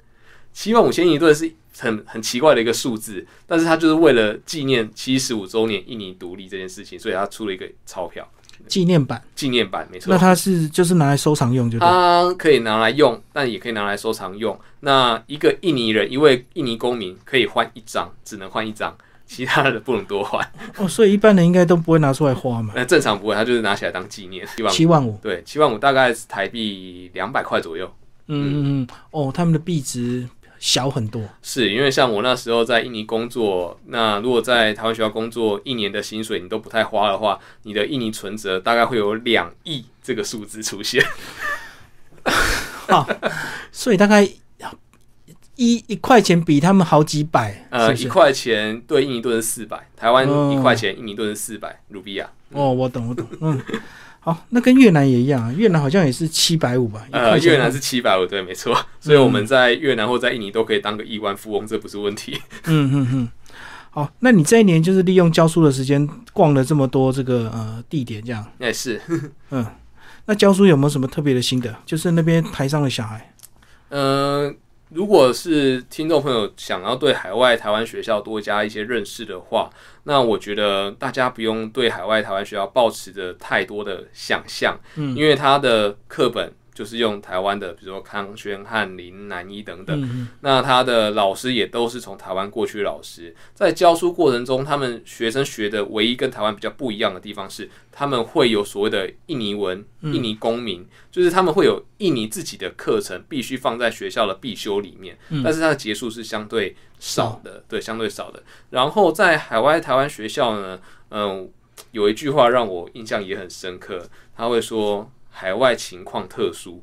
七万五千印尼盾是很很奇怪的一个数字，但是它就是为了纪念七十五周年印尼独立这件事情，所以它出了一个钞票纪念版。纪念版，没错那。它是就是拿来收藏用，就对。它可以拿来用，但也可以拿来收藏用。那一个印尼人，一位印尼公民可以换一张，只能换一张，其他的不能多换。哦，所以一般人应该都不会拿出来花嘛。那正常不会，他就是拿起来当纪念。七万五，七万五，对，七万五大概是台币两百块左右。嗯嗯嗯，哦，他们的币值小很多。是因为像我那时候在印尼工作，那如果在台湾学校工作一年的薪水你都不太花的话，你的印尼存折大概会有两亿这个数字出现。所以大概一一块钱比他们好几百，呃，是是？一块钱对印尼盾是四百，台湾哦一块钱印尼盾是四百卢比亚。哦，我懂，我懂，嗯。好，那跟越南也一样啊，越南好像也是七百五吧？一呃，块越南是七百五，对，没错。所以我们在越南或在印尼都可以当个亿万富翁，这不是问题。嗯嗯嗯。好，那你这一年就是利用教书的时间逛了这么多这个呃地点，这样，也是，嗯，那教书有没有什么特别的心得？就是那边台上的小孩，呃，如果是听众朋友想要对海外台湾学校多加一些认识的话，那我觉得大家不用对海外台湾学校抱持着太多的想象，嗯。因为它的课本就是用台湾的，比如说康轩、翰林、南一等等。嗯那他的老师也都是从台湾过去的老师，在教书过程中，他们学生学的唯一跟台湾比较不一样的地方是，他们会有所谓的印尼文、印尼公民，就是他们会有印尼自己的课程，必须放在学校的必修里面，但是它的结束是相对少的，对，相对少的。然后在海外台湾学校呢，嗯，有一句话让我印象也很深刻，他会说海外情况特殊。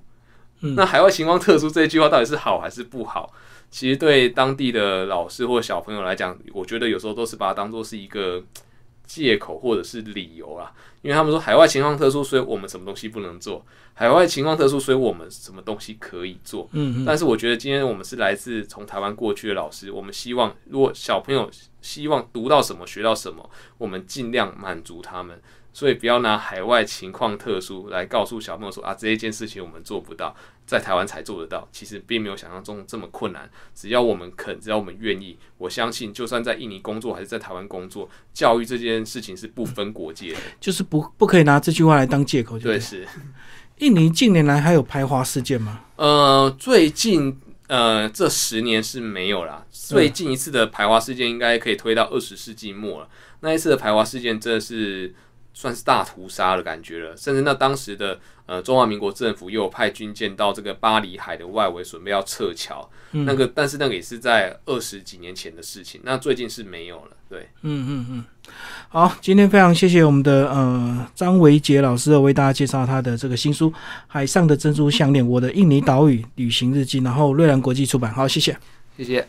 那海外情况特殊这一句话到底是好还是不好？其实对当地的老师或小朋友来讲，我觉得有时候都是把它当做是一个借口或者是理由啦。因为他们说海外情况特殊，所以我们什么东西不能做；海外情况特殊，所以我们什么东西可以做。嗯但是我觉得今天我们是来自从台湾过去的老师，我们希望如果小朋友希望读到什么学到什么，我们尽量满足他们。所以不要拿海外情况特殊来告诉小朋友说啊这一件事情我们做不到，在台湾才做得到。其实并没有想象中这么困难，只要我们肯，只要我们愿意，我相信就算在印尼工作还是在台湾工作，教育这件事情是不分国界的。就是不不可以拿这句话来当借口，对？是。印尼近年来还有排华事件吗？呃，最近呃这十年是没有啦。最近一次的排华事件应该可以推到二十世纪末了。那一次的排华事件真的是算是大屠杀的感觉了，甚至那当时的呃中华民国政府又有派军舰到这个巴黎海的外围，准备要撤侨。那个但是那个也是在二十几年前的事情，那最近是没有了。对，嗯嗯嗯。好，今天非常谢谢我们的呃张维杰老师为大家介绍他的这个新书《海上的珍珠项链：我的印尼岛屿旅行日记》，然后瑞兰国际出版。好，谢谢。谢谢。